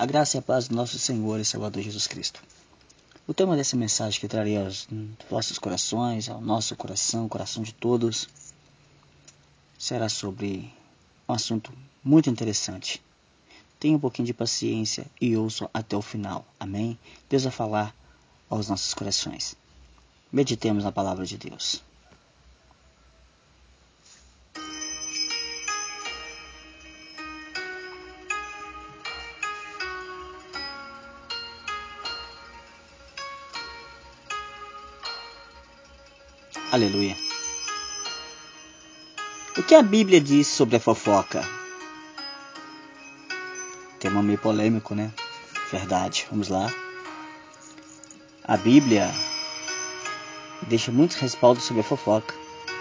A graça e a paz do nosso Senhor e Salvador Jesus Cristo. O tema dessa mensagem que trarei aos vossos corações, ao nosso coração, coração de todos, será sobre um assunto muito interessante. Tenha um pouquinho de paciência e ouça até o final. Amém? Deus vai falar aos nossos corações. Meditemos na palavra de Deus. Aleluia. O que a Bíblia diz sobre a fofoca? Tema meio polêmico, né? Verdade. Vamos lá. A Bíblia deixa muitos respaldos sobre a fofoca.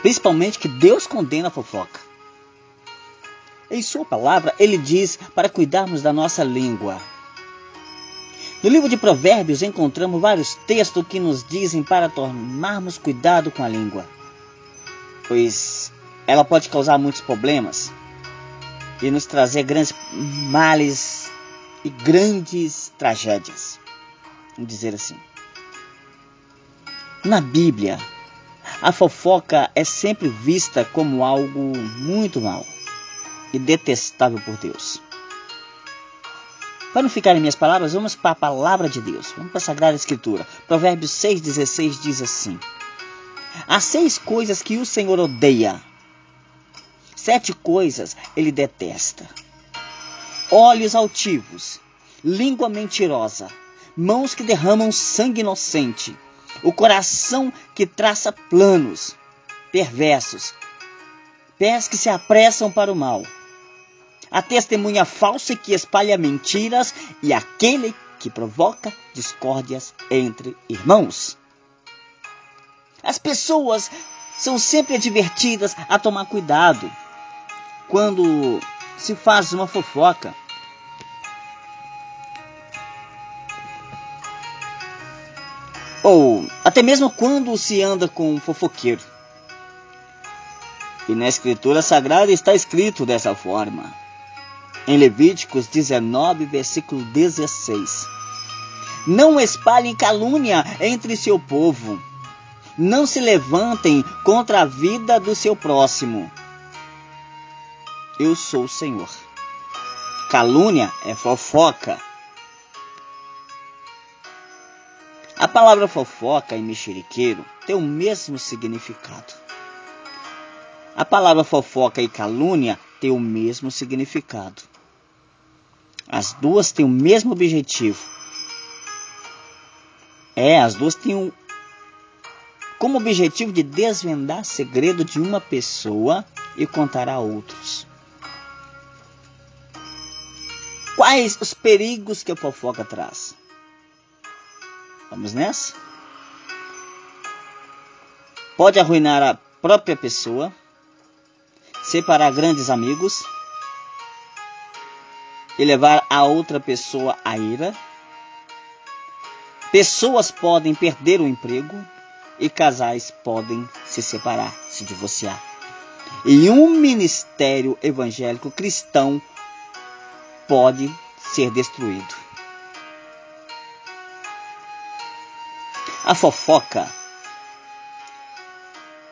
Principalmente que Deus condena a fofoca. Em sua palavra, ele diz para cuidarmos da nossa língua. No livro de Provérbios encontramos vários textos que nos dizem para tomarmos cuidado com a língua, pois ela pode causar muitos problemas e nos trazer grandes males e grandes tragédias. Vamos dizer assim. Na Bíblia, a fofoca é sempre vista como algo muito mal e detestável por Deus. Para não ficar em minhas palavras, vamos para a palavra de Deus. Vamos para a Sagrada Escritura. Provérbios 6,16 diz assim: Há seis coisas que o Senhor odeia, sete coisas ele detesta: olhos altivos, língua mentirosa, mãos que derramam sangue inocente, o coração que traça planos perversos, pés que se apressam para o mal a testemunha falsa que espalha mentiras e aquele que provoca discórdias entre irmãos. As pessoas são sempre advertidas a tomar cuidado quando se faz uma fofoca. Ou até mesmo quando se anda com um fofoqueiro. E na Escritura Sagrada está escrito dessa forma em Levíticos 19, versículo 16. Não espalhem calúnia entre seu povo. Não se levantem contra a vida do seu próximo. Eu sou o Senhor. Calúnia é fofoca. A palavra fofoca e mexeriqueiro tem o mesmo significado. A palavra fofoca e calúnia tem o mesmo significado. As duas têm o mesmo objetivo. É, as duas têm um, como objetivo de desvendar segredo de uma pessoa e contar a outros. Quais os perigos que a fofoca traz? Vamos nessa? Pode arruinar a própria pessoa, separar grandes amigos e levar a outra pessoa à ira. Pessoas podem perder o emprego e casais podem se separar, se divorciar. E um ministério evangélico cristão pode ser destruído. A fofoca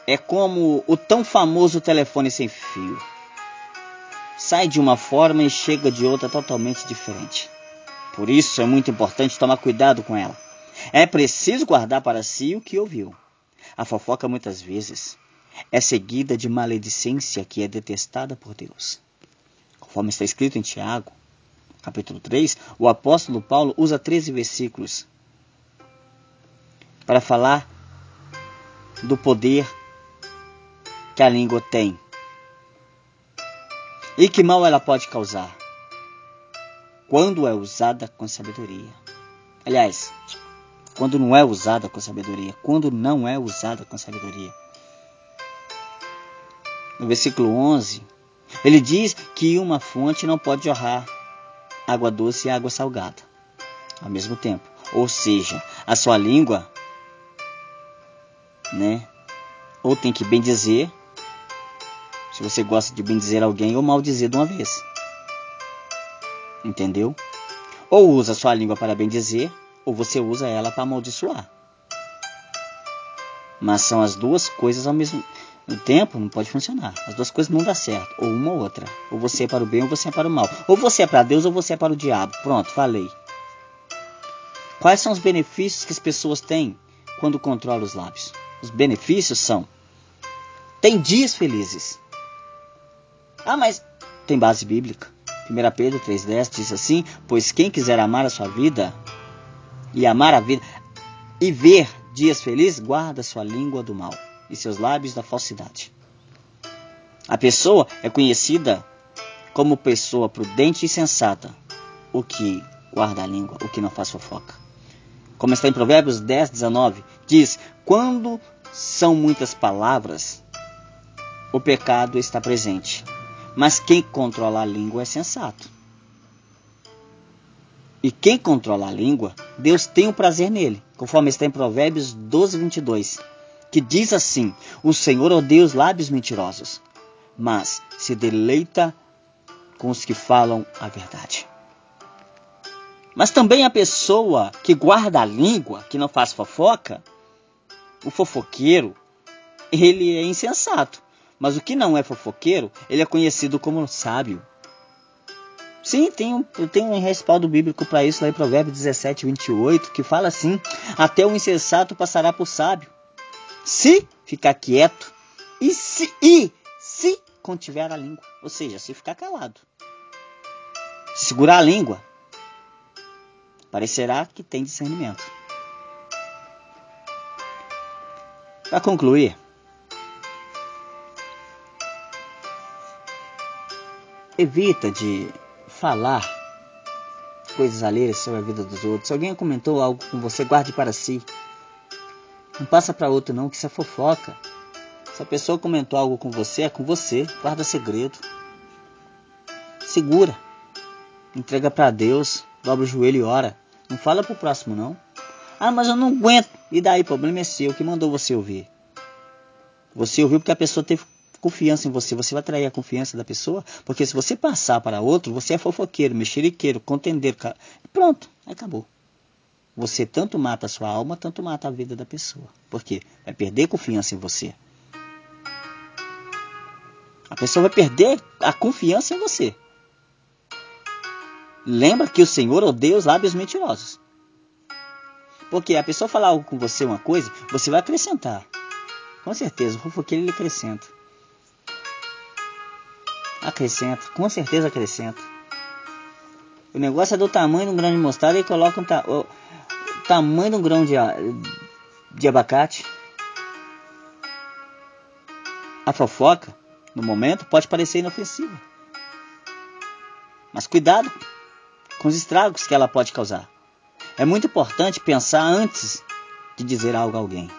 é como o tão famoso telefone sem fio sai de uma forma e chega de outra totalmente diferente. Por isso é muito importante tomar cuidado com ela. É preciso guardar para si o que ouviu. A fofoca muitas vezes é seguida de maledicência que é detestada por Deus. Conforme está escrito em Tiago, capítulo 3, o apóstolo Paulo usa 13 versículos para falar do poder que a língua tem e que mal ela pode causar? Quando é usada com sabedoria. Aliás, quando não é usada com sabedoria. Quando não é usada com sabedoria. No versículo 11, ele diz que uma fonte não pode jorrar água doce e água salgada ao mesmo tempo. Ou seja, a sua língua, né? Ou tem que bem dizer, se você gosta de bem dizer alguém ou mal dizer de uma vez. Entendeu? Ou usa sua língua para bendizer, ou você usa ela para amaldiçoar. Mas são as duas coisas ao mesmo tempo, não pode funcionar. As duas coisas não dá certo, ou uma ou outra. Ou você é para o bem ou você é para o mal. Ou você é para Deus ou você é para o diabo. Pronto, falei. Quais são os benefícios que as pessoas têm quando controlam os lábios? Os benefícios são: tem dias felizes. Ah, mas tem base bíblica. 1 Pedro 3,10 diz assim: Pois quem quiser amar a sua vida e amar a vida e ver dias felizes, guarda sua língua do mal e seus lábios da falsidade. A pessoa é conhecida como pessoa prudente e sensata, o que guarda a língua, o que não faz fofoca. Como está em Provérbios 10, 19, diz: Quando são muitas palavras, o pecado está presente, mas quem controla a língua é sensato. E quem controla a língua, Deus tem o um prazer nele, conforme está em Provérbios 12, 22, que diz assim: O Senhor odeia os lábios mentirosos, mas se deleita com os que falam a verdade. Mas também a pessoa que guarda a língua, que não faz fofoca, o fofoqueiro, ele é insensato. Mas o que não é fofoqueiro, ele é conhecido como sábio. Sim, tem um, tem um respaldo bíblico para isso lá em Provérbios 17, 28, que fala assim: Até o insensato passará por sábio. Se ficar quieto e se, e se contiver a língua, ou seja, se ficar calado. Segurar a língua, parecerá que tem discernimento. Para concluir, evita de falar coisas alheias sobre a vida dos outros. Se alguém comentou algo com você, guarde para si. Não passa para outro não, que isso é fofoca. Se a pessoa comentou algo com você, é com você. Guarda segredo. Segura. Entrega para Deus. Dobra o joelho e ora. Não fala pro próximo não. Ah, mas eu não aguento. E daí, o problema é seu. que mandou você ouvir? Você ouviu porque a pessoa teve confiança em você. Você vai atrair a confiança da pessoa. Porque se você passar para outro, você é fofoqueiro, mexeriqueiro, contendeiro. Pronto, acabou. Você tanto mata a sua alma, tanto mata a vida da pessoa. Por quê? Vai perder confiança em você. A pessoa vai perder a confiança em você. Lembra que o Senhor odeia os lábios mentirosos. Porque a pessoa falar algo com você, uma coisa, você vai acrescentar. Com certeza, o fofoqueiro ele acrescenta. Acrescenta, com certeza acrescenta. O negócio é do tamanho de um grão de mostarda e coloca um ta o tamanho de um grão de, de abacate. A fofoca, no momento, pode parecer inofensiva. Mas cuidado com os estragos que ela pode causar. É muito importante pensar antes de dizer algo a alguém.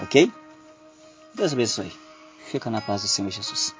Ok? Deus abençoe. Fica na paz do Senhor Jesus.